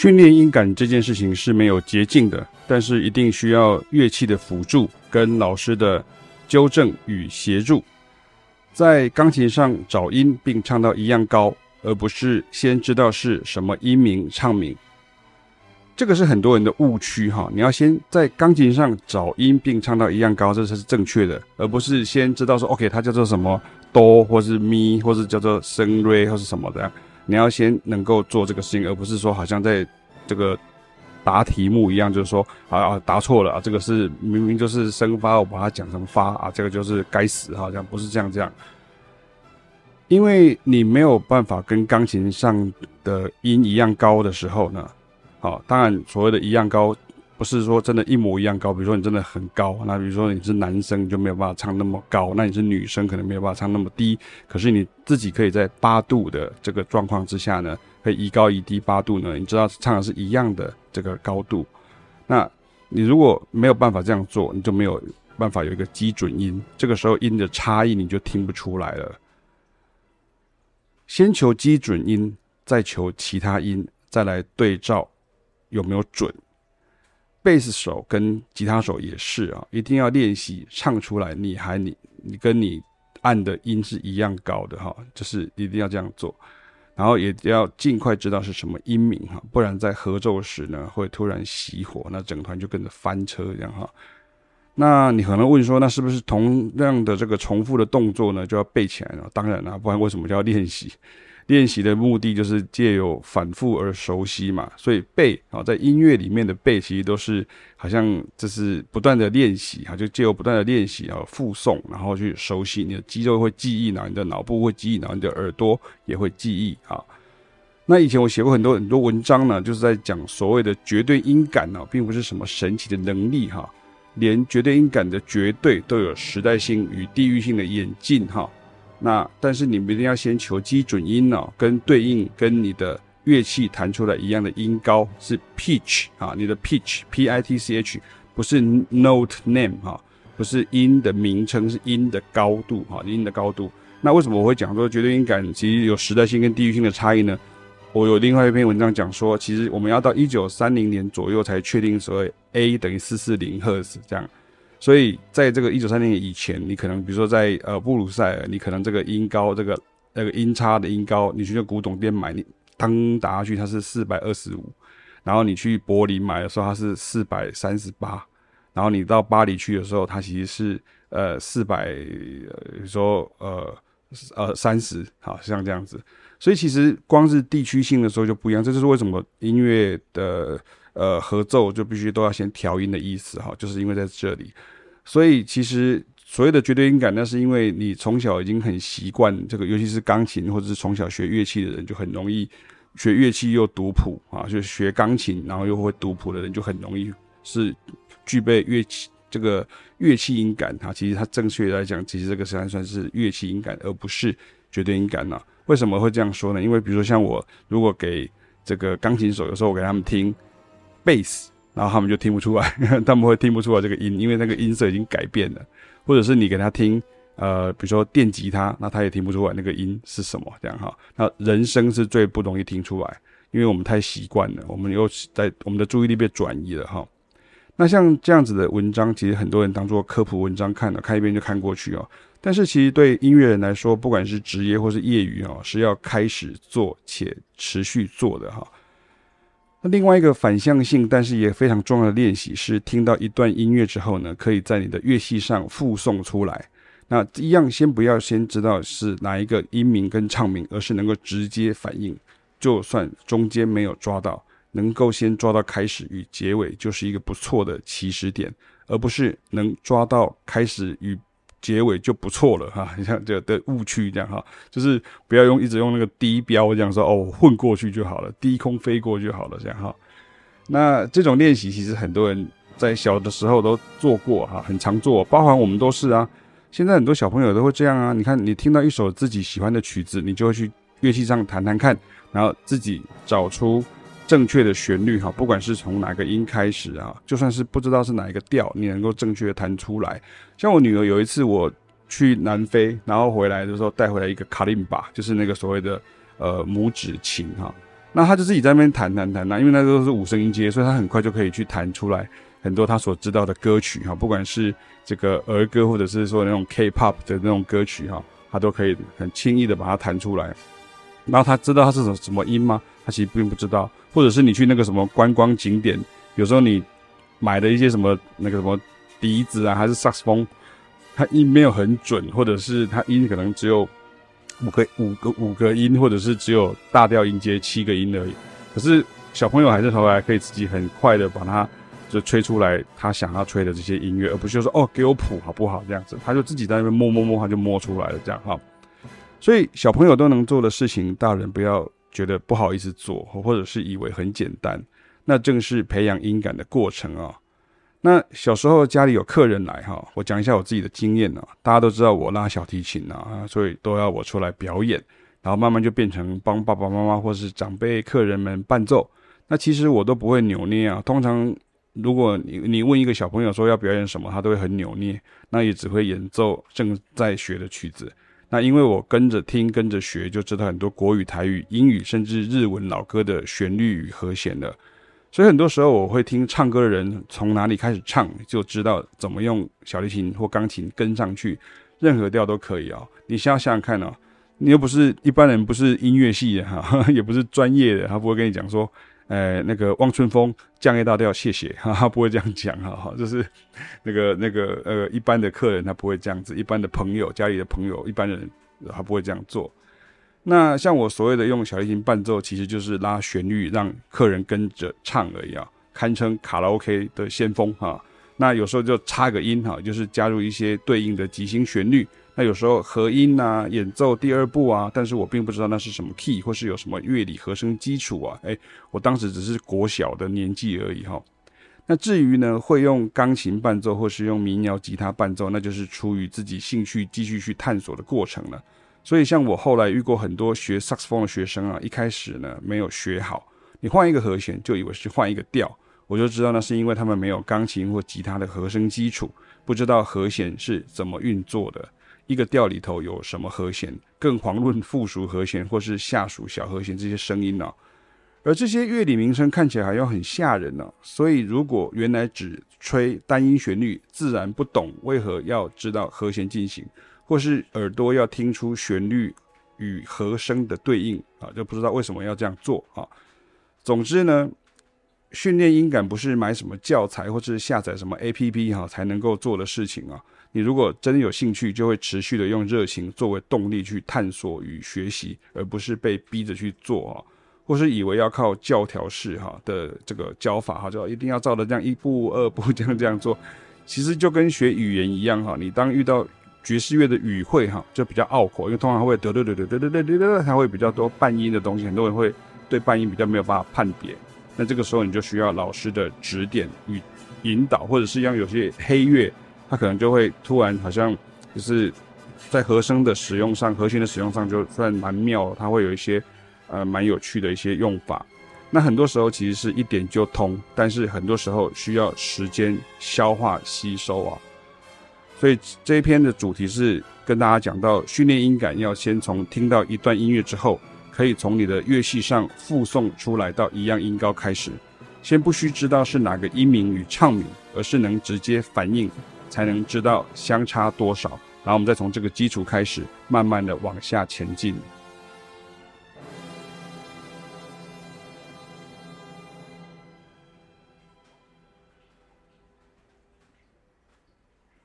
训练音感这件事情是没有捷径的，但是一定需要乐器的辅助跟老师的纠正与协助，在钢琴上找音并唱到一样高，而不是先知道是什么音名唱名。这个是很多人的误区哈，你要先在钢琴上找音并唱到一样高，这才是正确的，而不是先知道说 OK 它叫做什么哆或是咪，或是叫做升瑞或是什么的。你要先能够做这个事情，而不是说好像在这个答题目一样，就是说啊啊答错了啊，这个是明明就是生发，我把它讲成发啊，这个就是该死，好像不是这样这样。因为你没有办法跟钢琴上的音一样高的时候呢。好，当然，所谓的一样高，不是说真的一模一样高。比如说你真的很高，那比如说你是男生，你就没有办法唱那么高；那你是女生，可能没有办法唱那么低。可是你自己可以在八度的这个状况之下呢，可以一高一低八度呢，你知道唱的是一样的这个高度。那你如果没有办法这样做，你就没有办法有一个基准音。这个时候音的差异你就听不出来了。先求基准音，再求其他音，再来对照。有没有准？贝斯手跟吉他手也是啊，一定要练习唱出来。你还你你跟你按的音是一样高的哈，就是一定要这样做。然后也要尽快知道是什么音名哈，不然在合奏时呢会突然熄火，那整团就跟着翻车这样哈。那你可能问说，那是不是同样的这个重复的动作呢就要背起来呢？当然了，不然为什么叫练习？练习的目的就是借由反复而熟悉嘛，所以背啊，在音乐里面的背其实都是好像这是不断的练习哈，就借由不断的练习啊，复诵，然后去熟悉，你的肌肉会记忆，然后你的脑部会记忆，然后你的耳朵也会记忆啊。那以前我写过很多很多文章呢，就是在讲所谓的绝对音感呢，并不是什么神奇的能力哈，连绝对音感的绝对都有时代性与地域性的演进哈。那但是你们一定要先求基准音哦，跟对应跟你的乐器弹出来一样的音高是 pitch 啊，你的 pitch p i t c h 不是 note name 哈，不是音的名称，是音的高度哈，音的高度。那为什么我会讲说绝对音感其实有时代性跟地域性的差异呢？我有另外一篇文章讲说，其实我们要到一九三零年左右才确定所谓 A 等于四四零赫兹这样。所以，在这个一九三零年以前，你可能比如说在呃布鲁塞尔，你可能这个音高，这个那个音差的音高，你去那古董店买，你当打下去它是四百二十五，然后你去柏林买的时候它是四百三十八，然后你到巴黎去的时候，它其实是呃四百，呃说呃呃三十，好像这样子。所以其实光是地区性的时候就不一样，这就是为什么音乐的。呃，合奏就必须都要先调音的意思哈，就是因为在这里，所以其实所谓的绝对音感，那是因为你从小已经很习惯这个，尤其是钢琴或者是从小学乐器的人，就很容易学乐器又读谱啊，就学钢琴然后又会读谱的人，就很容易是具备乐器这个乐器音感哈。其实它正确来讲，其实这个实际上算是乐器音感，而不是绝对音感呢。为什么会这样说呢？因为比如说像我，如果给这个钢琴手，有时候我给他们听。贝斯，然后他们就听不出来，他们会听不出来这个音，因为那个音色已经改变了。或者是你给他听，呃，比如说电吉他，那他也听不出来那个音是什么，这样哈。那人声是最不容易听出来，因为我们太习惯了，我们又在我们的注意力被转移了哈。那像这样子的文章，其实很多人当做科普文章看了，看一遍就看过去哦。但是其实对音乐人来说，不管是职业或是业余哦，是要开始做且持续做的哈。那另外一个反向性，但是也非常重要的练习是，听到一段音乐之后呢，可以在你的乐器上复诵出来。那一样，先不要先知道是哪一个音名跟唱名，而是能够直接反应。就算中间没有抓到，能够先抓到开始与结尾，就是一个不错的起始点，而不是能抓到开始与。结尾就不错了哈，你 像这的误区这样哈，就是不要用一直用那个低标这样说哦，混过去就好了，低空飞过就好了这样哈。那这种练习其实很多人在小的时候都做过哈，很常做，包含我们都是啊。现在很多小朋友都会这样啊，你看你听到一首自己喜欢的曲子，你就会去乐器上弹弹看，然后自己找出。正确的旋律哈，不管是从哪个音开始啊，就算是不知道是哪一个调，你能够正确的弹出来。像我女儿有一次我去南非，然后回来的时候带回来一个卡林巴，就是那个所谓的呃拇指琴哈。那她就自己在那边弹弹弹，那因为那都是五声音阶，所以她很快就可以去弹出来很多她所知道的歌曲哈，不管是这个儿歌或者是说那种 K-pop 的那种歌曲哈，她都可以很轻易的把它弹出来。然后他知道他是什什么音吗？其实并不知道。或者是你去那个什么观光景点，有时候你买的一些什么那个什么笛子啊，还是萨克斯风，它音没有很准，或者是它音可能只有。五个五个五个音，或者是只有大调音阶七个音而已。可是小朋友还是后来可以自己很快的把它就吹出来，他想要吹的这些音乐，而不是说哦给我谱好不好这样子，他就自己在那边摸摸摸，他就摸出来了这样哈。所以小朋友都能做的事情，大人不要觉得不好意思做，或者是以为很简单，那正是培养音感的过程啊。那小时候家里有客人来哈，我讲一下我自己的经验啊。大家都知道我拉小提琴啊，所以都要我出来表演，然后慢慢就变成帮爸爸妈妈或是长辈客人们伴奏。那其实我都不会扭捏啊。通常如果你你问一个小朋友说要表演什么，他都会很扭捏，那也只会演奏正在学的曲子。那因为我跟着听跟着学，就知道很多国语、台语、英语甚至日文老歌的旋律与和弦了。所以很多时候我会听唱歌的人从哪里开始唱，就知道怎么用小提琴或钢琴跟上去，任何调都可以、哦。你先想想看哦，你又不是一般人，不是音乐系的哈，也不是专业的，他不会跟你讲说，呃，那个望春风降一大调，谢谢，哈，他不会这样讲哈，哈，就是那个那个呃，一般的客人他不会这样子，一般的朋友家里的朋友，一般人他不会这样做。那像我所谓的用小提琴伴奏，其实就是拉旋律，让客人跟着唱而已啊，堪称卡拉 OK 的先锋哈。那有时候就插个音哈，就是加入一些对应的即兴旋律。那有时候和音呐，演奏第二部啊，但是我并不知道那是什么 key，或是有什么乐理和声基础啊。哎，我当时只是国小的年纪而已哈。那至于呢，会用钢琴伴奏或是用民谣吉他伴奏，那就是出于自己兴趣继续去探索的过程了。所以，像我后来遇过很多学萨克斯风的学生啊，一开始呢没有学好，你换一个和弦就以为是换一个调，我就知道那是因为他们没有钢琴或吉他的和声基础，不知道和弦是怎么运作的，一个调里头有什么和弦，更遑论附属和弦或是下属小和弦这些声音呢、而这些乐理名称看起来还要很吓人呢、所以如果原来只吹单音旋律，自然不懂为何要知道和弦进行。或是耳朵要听出旋律与和声的对应啊，就不知道为什么要这样做啊。总之呢，训练音感不是买什么教材或是下载什么 APP 哈才能够做的事情啊。你如果真有兴趣，就会持续的用热情作为动力去探索与学习，而不是被逼着去做啊。或是以为要靠教条式哈的这个教法哈，就一定要照着这样一步二步这样这样做。其实就跟学语言一样哈，你当遇到爵士乐的语汇哈就比较拗口，因为通常会得得得得得得得得，它会比较多半音的东西，很多人会对半音比较没有办法判别。那这个时候你就需要老师的指点与引导，或者是像有些黑乐，它可能就会突然好像就是在和声的使用上、和弦的使用上就算蛮妙，它会有一些呃蛮有趣的一些用法。那很多时候其实是一点就通，但是很多时候需要时间消化吸收啊。所以这一篇的主题是跟大家讲到训练音感，要先从听到一段音乐之后，可以从你的乐器上复诵出来到一样音高开始，先不需知道是哪个音名与唱名，而是能直接反应，才能知道相差多少，然后我们再从这个基础开始，慢慢的往下前进。